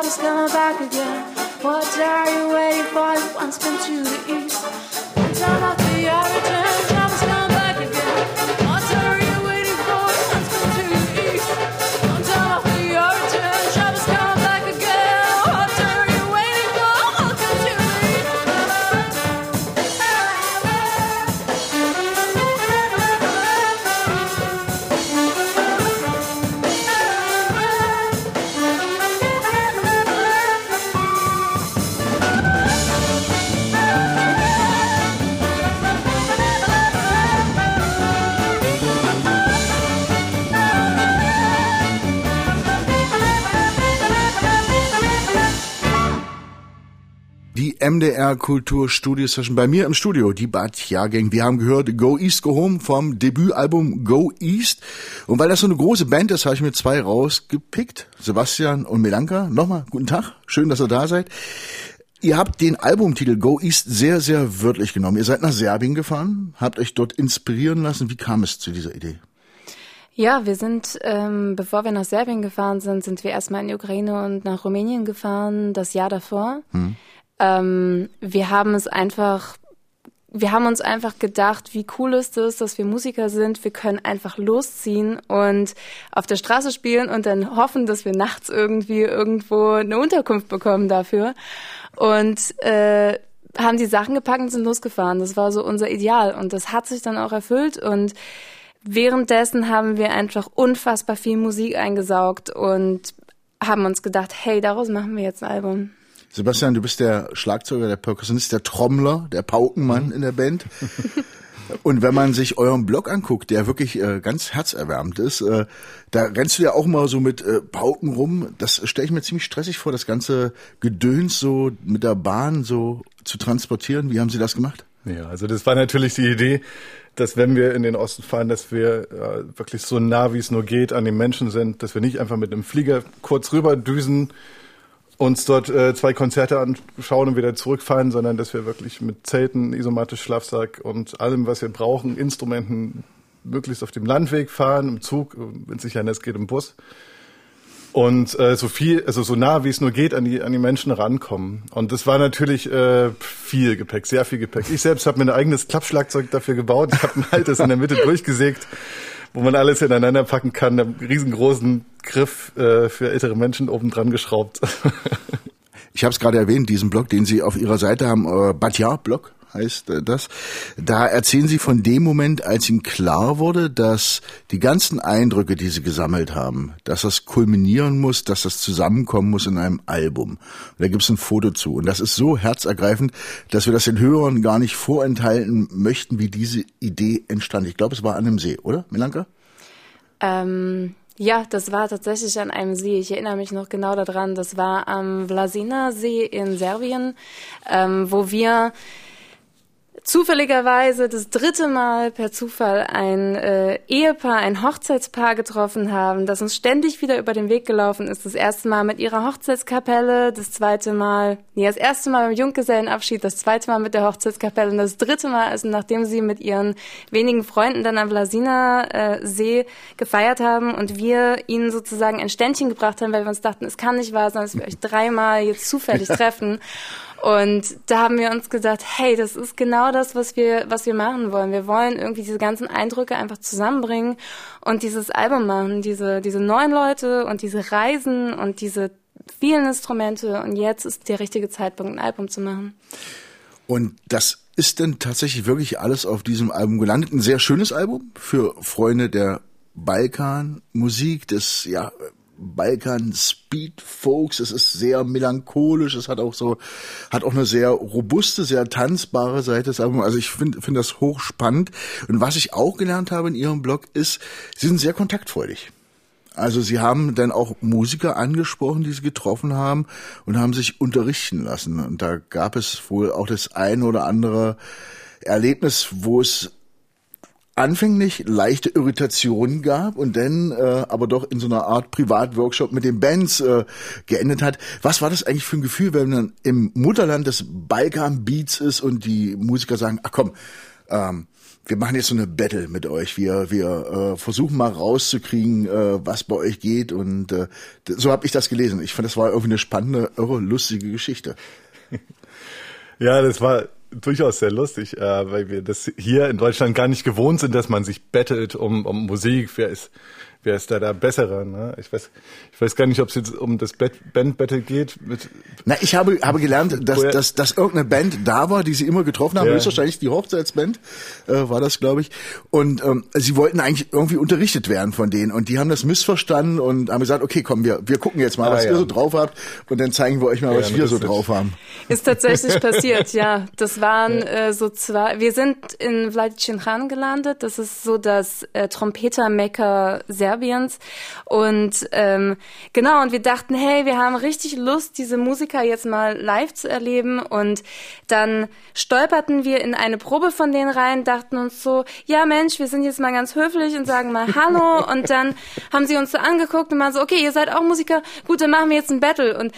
return, Travis coming back again. What are you waiting for? Once been to the east. MDR Kultur Studio Session bei mir im Studio, die Bad Jahrgang. Wir haben gehört Go East Go Home vom Debütalbum Go East. Und weil das so eine große Band ist, habe ich mir zwei rausgepickt. Sebastian und Melanka. Nochmal, guten Tag. Schön, dass ihr da seid. Ihr habt den Albumtitel Go East sehr, sehr wörtlich genommen. Ihr seid nach Serbien gefahren, habt euch dort inspirieren lassen. Wie kam es zu dieser Idee? Ja, wir sind, ähm, bevor wir nach Serbien gefahren sind, sind wir erstmal in die Ukraine und nach Rumänien gefahren, das Jahr davor. Ähm, wir haben es einfach, wir haben uns einfach gedacht, wie cool ist es, dass wir Musiker sind. Wir können einfach losziehen und auf der Straße spielen und dann hoffen, dass wir nachts irgendwie irgendwo eine Unterkunft bekommen dafür. Und äh, haben die Sachen gepackt und sind losgefahren. Das war so unser Ideal und das hat sich dann auch erfüllt und währenddessen haben wir einfach unfassbar viel Musik eingesaugt und haben uns gedacht, hey, daraus machen wir jetzt ein Album. Sebastian, du bist der Schlagzeuger, der Perkussionist, der Trommler, der Paukenmann in der Band. Und wenn man sich euren Blog anguckt, der wirklich äh, ganz herzerwärmend ist, äh, da rennst du ja auch mal so mit äh, Pauken rum. Das stelle ich mir ziemlich stressig vor, das ganze Gedöns so mit der Bahn so zu transportieren. Wie haben Sie das gemacht? Ja, also das war natürlich die Idee, dass wenn wir in den Osten fahren, dass wir äh, wirklich so nah wie es nur geht an den Menschen sind, dass wir nicht einfach mit einem Flieger kurz rüber düsen, uns dort äh, zwei Konzerte anschauen und wieder zurückfahren, sondern dass wir wirklich mit Zelten, Isomatisch, Schlafsack und allem, was wir brauchen, Instrumenten möglichst auf dem Landweg fahren, im Zug, wenn es nicht anders geht, im Bus. Und äh, so viel, also so nah wie es nur geht, an die, an die Menschen rankommen. Und das war natürlich äh, viel Gepäck, sehr viel Gepäck. Ich selbst habe mir ein eigenes Klappschlagzeug dafür gebaut. Ich habe ein altes in der Mitte durchgesägt, wo man alles ineinander packen kann. Einen riesengroßen Griff äh, für ältere Menschen oben dran geschraubt. Ich habe es gerade erwähnt, diesen Blog, den Sie auf Ihrer Seite haben, äh, Batja-Blog heißt äh, das. Da erzählen Sie von dem Moment, als Ihnen klar wurde, dass die ganzen Eindrücke, die Sie gesammelt haben, dass das kulminieren muss, dass das zusammenkommen muss in einem Album. Und da gibt es ein Foto zu. Und das ist so herzergreifend, dass wir das den Hörern gar nicht vorenthalten möchten, wie diese Idee entstand. Ich glaube, es war an einem See, oder, Milanka? Ähm, ja, das war tatsächlich an einem See. Ich erinnere mich noch genau daran. Das war am Vlasina-See in Serbien, ähm, wo wir zufälligerweise das dritte Mal per Zufall ein äh, Ehepaar, ein Hochzeitspaar getroffen haben, das uns ständig wieder über den Weg gelaufen ist. Das erste Mal mit ihrer Hochzeitskapelle, das zweite Mal, nee, das erste Mal beim Junggesellenabschied, das zweite Mal mit der Hochzeitskapelle und das dritte Mal, also nachdem sie mit ihren wenigen Freunden dann am Vlasina-See gefeiert haben und wir ihnen sozusagen ein Ständchen gebracht haben, weil wir uns dachten, es kann nicht wahr sein, dass wir euch dreimal jetzt zufällig treffen. Und da haben wir uns gedacht, hey, das ist genau das, was wir, was wir machen wollen. Wir wollen irgendwie diese ganzen Eindrücke einfach zusammenbringen und dieses Album machen, diese, diese neuen Leute und diese Reisen und diese vielen Instrumente. Und jetzt ist der richtige Zeitpunkt, ein Album zu machen. Und das ist denn tatsächlich wirklich alles auf diesem Album gelandet. Ein sehr schönes Album für Freunde der Balkan-Musik, des ja, Balkan Speed Folks. Es ist sehr melancholisch. Es hat auch so, hat auch eine sehr robuste, sehr tanzbare Seite des Albums. Also ich finde finde das hochspannend. Und was ich auch gelernt habe in ihrem Blog ist, sie sind sehr kontaktfreudig. Also sie haben dann auch Musiker angesprochen, die sie getroffen haben und haben sich unterrichten lassen. Und da gab es wohl auch das ein oder andere Erlebnis, wo es anfänglich leichte Irritationen gab und dann äh, aber doch in so einer Art Privatworkshop mit den Bands äh, geendet hat. Was war das eigentlich für ein Gefühl, wenn man im Mutterland des Balkan Beats ist und die Musiker sagen, ach komm, ähm, wir machen jetzt so eine Battle mit euch. Wir, wir äh, versuchen mal rauszukriegen, äh, was bei euch geht. Und äh, so habe ich das gelesen. Ich fand, das war irgendwie eine spannende, irre, lustige Geschichte. Ja, das war durchaus sehr lustig, äh, weil wir das hier in Deutschland gar nicht gewohnt sind, dass man sich bettelt um, um Musik. Wer ist wer ist da der Bessere? Ne? Ich weiß, ich weiß gar nicht, ob es jetzt um das Band Battle geht. Mit Na, ich habe habe gelernt, dass, dass, dass irgendeine Band da war, die sie immer getroffen haben. Ja. Höchstwahrscheinlich die Hochzeitsband äh, war das, glaube ich. Und ähm, sie wollten eigentlich irgendwie unterrichtet werden von denen. Und die haben das missverstanden und haben gesagt, okay, komm, wir wir gucken jetzt mal, ah, was ja. ihr so drauf habt, und dann zeigen wir euch mal, was ja, wir so drauf haben. Ist tatsächlich passiert, ja. Das waren äh, so zwei. Wir sind in Vladichinchan gelandet. Das ist so das äh, Trompeter-Mecker sehr Serbiens. Und ähm, genau, und wir dachten, hey, wir haben richtig Lust, diese Musiker jetzt mal live zu erleben. Und dann stolperten wir in eine Probe von denen rein, dachten uns so, ja Mensch, wir sind jetzt mal ganz höflich und sagen mal Hallo. Und dann haben sie uns so angeguckt und waren so, okay, ihr seid auch Musiker, gut, dann machen wir jetzt ein Battle. Und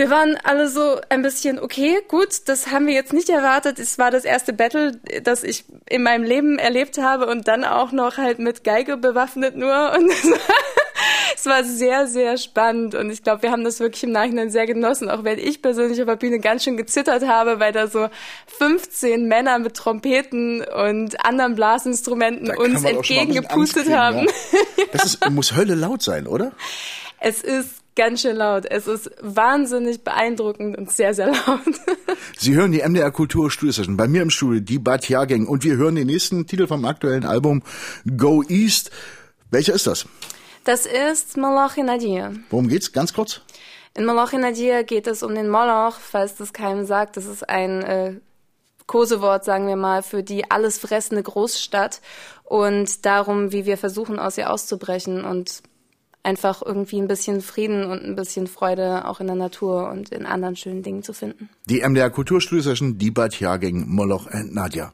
wir waren alle so ein bisschen, okay, gut, das haben wir jetzt nicht erwartet. Es war das erste Battle, das ich in meinem Leben erlebt habe und dann auch noch halt mit Geige bewaffnet nur. Und es war sehr, sehr spannend und ich glaube, wir haben das wirklich im Nachhinein sehr genossen, auch wenn ich persönlich auf der Bühne ganz schön gezittert habe, weil da so 15 Männer mit Trompeten und anderen Blasinstrumenten uns entgegengepustet haben. Ja. Das ist, muss Hölle laut sein, oder? Es ist ganz schön laut. Es ist wahnsinnig beeindruckend und sehr, sehr laut. Sie hören die MDR Kultur Studio bei mir im Studio, die Bad Jahrgäng. Und wir hören den nächsten Titel vom aktuellen Album Go East. Welcher ist das? Das ist Moloch in Nadir. Worum geht's? Ganz kurz. In Moloch in Nadir geht es um den Moloch, falls das keinem sagt. Das ist ein äh, Kosewort, sagen wir mal, für die alles fressende Großstadt und darum, wie wir versuchen, aus ihr auszubrechen und einfach irgendwie ein bisschen Frieden und ein bisschen Freude auch in der Natur und in anderen schönen Dingen zu finden. Die MDR Kulturstudio Session, die Bad Jahrgäng, Moloch und Nadja.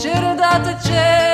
cerdato c'è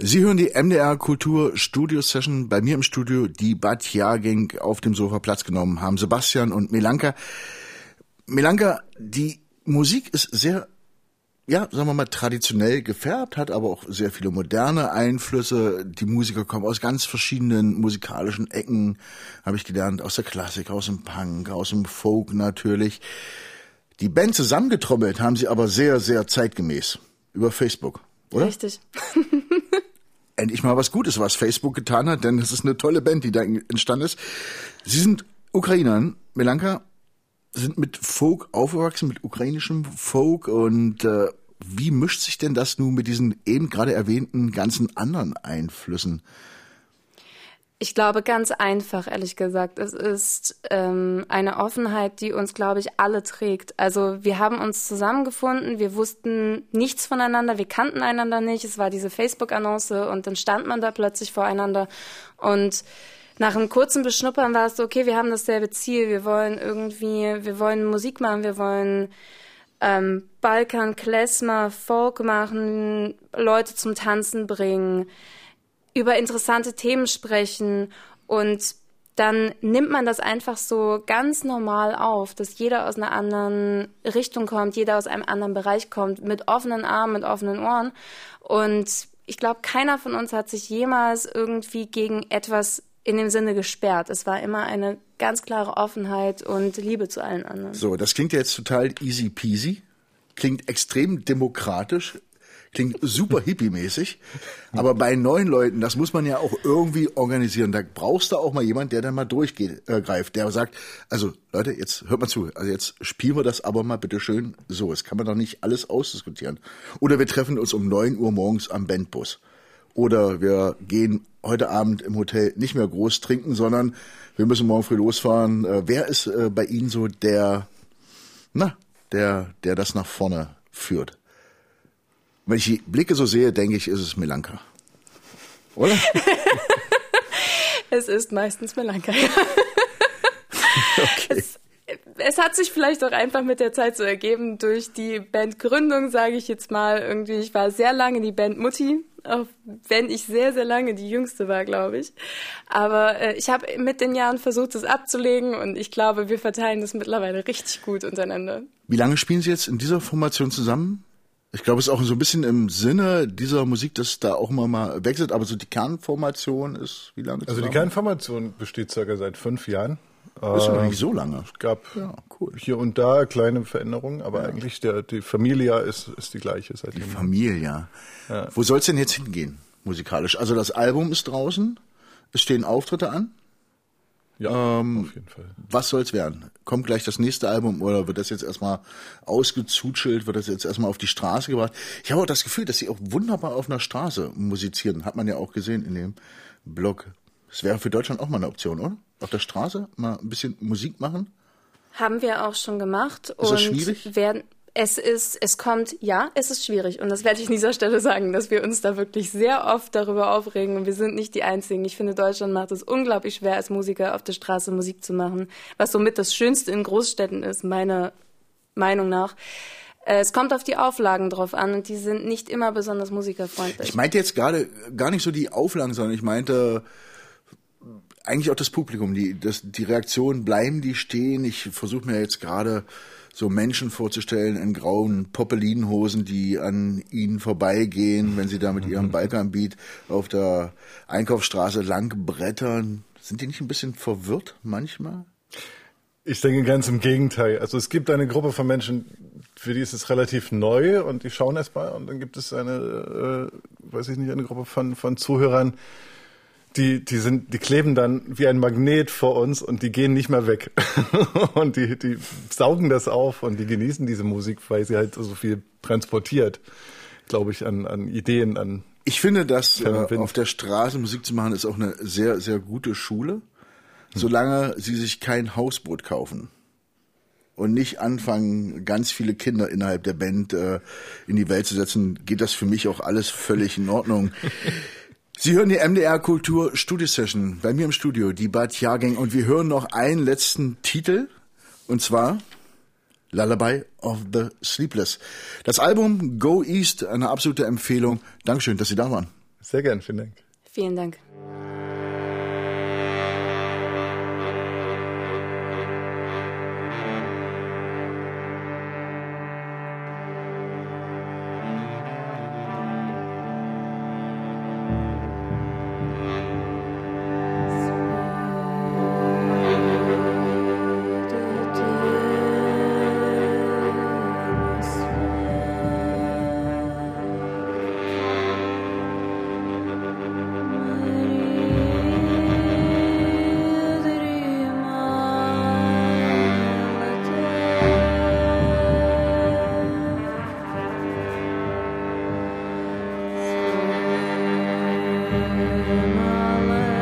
Sie hören die MDR Kultur Studio Session bei mir im Studio, die Bad Jahrgang auf dem Sofa Platz genommen haben. Sebastian und Melanka. Melanka, die Musik ist sehr, ja, sagen wir mal, traditionell gefärbt, hat aber auch sehr viele moderne Einflüsse. Die Musiker kommen aus ganz verschiedenen musikalischen Ecken, habe ich gelernt, aus der Klassik, aus dem Punk, aus dem Folk natürlich. Die Band zusammengetrommelt haben sie aber sehr, sehr zeitgemäß über Facebook, oder? Richtig. endlich mal was Gutes, was Facebook getan hat, denn es ist eine tolle Band, die da entstanden ist. Sie sind Ukrainern, Melanka, sind mit Folk aufgewachsen, mit ukrainischem Folk und äh, wie mischt sich denn das nun mit diesen eben gerade erwähnten ganzen anderen Einflüssen? Ich glaube ganz einfach, ehrlich gesagt. Es ist ähm, eine Offenheit, die uns, glaube ich, alle trägt. Also wir haben uns zusammengefunden, wir wussten nichts voneinander, wir kannten einander nicht. Es war diese Facebook-Annonce und dann stand man da plötzlich voreinander. Und nach einem kurzen Beschnuppern war es so, okay, wir haben dasselbe Ziel, wir wollen irgendwie, wir wollen Musik machen, wir wollen ähm, Balkan, Klezmer, Folk machen, Leute zum Tanzen bringen über interessante Themen sprechen und dann nimmt man das einfach so ganz normal auf, dass jeder aus einer anderen Richtung kommt, jeder aus einem anderen Bereich kommt, mit offenen Armen, mit offenen Ohren. Und ich glaube, keiner von uns hat sich jemals irgendwie gegen etwas in dem Sinne gesperrt. Es war immer eine ganz klare Offenheit und Liebe zu allen anderen. So, das klingt jetzt total easy peasy, klingt extrem demokratisch, Klingt super hippie-mäßig. Aber bei neuen Leuten, das muss man ja auch irgendwie organisieren. Da brauchst du auch mal jemand, der dann mal durchgreift, äh, der sagt, also Leute, jetzt hört mal zu, also jetzt spielen wir das aber mal bitte schön so. Es kann man doch nicht alles ausdiskutieren. Oder wir treffen uns um neun Uhr morgens am Bandbus. Oder wir gehen heute Abend im Hotel nicht mehr groß trinken, sondern wir müssen morgen früh losfahren. Äh, wer ist äh, bei Ihnen so der, na, der, der das nach vorne führt? Wenn ich die Blicke so sehe, denke ich, ist es Melanka. Oder? es ist meistens Melanka. okay. Es, es hat sich vielleicht auch einfach mit der Zeit so ergeben durch die Bandgründung, sage ich jetzt mal. Irgendwie, ich war sehr lange die Band Mutti, auch wenn ich sehr, sehr lange die Jüngste war, glaube ich. Aber äh, ich habe mit den Jahren versucht, es abzulegen und ich glaube, wir verteilen das mittlerweile richtig gut untereinander. Wie lange spielen Sie jetzt in dieser Formation zusammen? Ich glaube, es ist auch so ein bisschen im Sinne dieser Musik, dass da auch immer mal wechselt, aber so die Kernformation ist wie lange? Also die Kernformation besteht circa seit fünf Jahren. Das ist ja nicht so lange. Es gab ja, cool. hier und da kleine Veränderungen, aber ja. eigentlich der, die Familie ist, ist die gleiche seitdem. Die Familie, ja. Wo soll es denn jetzt hingehen, musikalisch? Also das Album ist draußen, es stehen Auftritte an. Ja, ähm, auf jeden Fall. Was soll's werden? Kommt gleich das nächste Album oder wird das jetzt erstmal ausgezutschelt, wird das jetzt erstmal auf die Straße gebracht? Ich habe auch das Gefühl, dass sie auch wunderbar auf einer Straße musizieren. Hat man ja auch gesehen in dem Blog. Das wäre für Deutschland auch mal eine Option, oder? Auf der Straße mal ein bisschen Musik machen? Haben wir auch schon gemacht. Ist das schwierig? Werden, es ist, es kommt, ja, es ist schwierig. Und das werde ich an dieser Stelle sagen, dass wir uns da wirklich sehr oft darüber aufregen. Und wir sind nicht die Einzigen. Ich finde, Deutschland macht es unglaublich schwer, als Musiker auf der Straße Musik zu machen. Was somit das Schönste in Großstädten ist, meiner Meinung nach. Äh, es kommt auf die Auflagen drauf an und die sind nicht immer besonders musikerfreundlich. Ich meinte jetzt gerade gar nicht so die Auflagen, sondern ich meinte eigentlich auch das Publikum, die, das, die Reaktionen bleiben, die stehen. Ich versuche mir jetzt gerade so Menschen vorzustellen in grauen Poppelinhosen, die an ihnen vorbeigehen, wenn sie da mit ihrem Balkanbeat auf der Einkaufsstraße lang brettern. Sind die nicht ein bisschen verwirrt manchmal? Ich denke ganz im Gegenteil. Also es gibt eine Gruppe von Menschen, für die ist es relativ neu und die schauen erst mal und dann gibt es eine, äh, weiß ich nicht, eine Gruppe von, von Zuhörern, die, die sind, die kleben dann wie ein Magnet vor uns und die gehen nicht mehr weg. und die, die saugen das auf und die genießen diese Musik, weil sie halt so viel transportiert, glaube ich, an, an Ideen, an. Ich finde, dass äh, auf der Straße Musik zu machen, ist auch eine sehr, sehr gute Schule, solange sie sich kein Hausboot kaufen und nicht anfangen, ganz viele Kinder innerhalb der Band äh, in die Welt zu setzen, geht das für mich auch alles völlig in Ordnung. Sie hören die MDR Kultur Studio Session bei mir im Studio, die Bad Jahrgang und wir hören noch einen letzten Titel und zwar Lullaby of the Sleepless. Das Album Go East, eine absolute Empfehlung. Dankeschön, dass Sie da waren. Sehr gern, vielen Dank. Vielen Dank. Himalayas.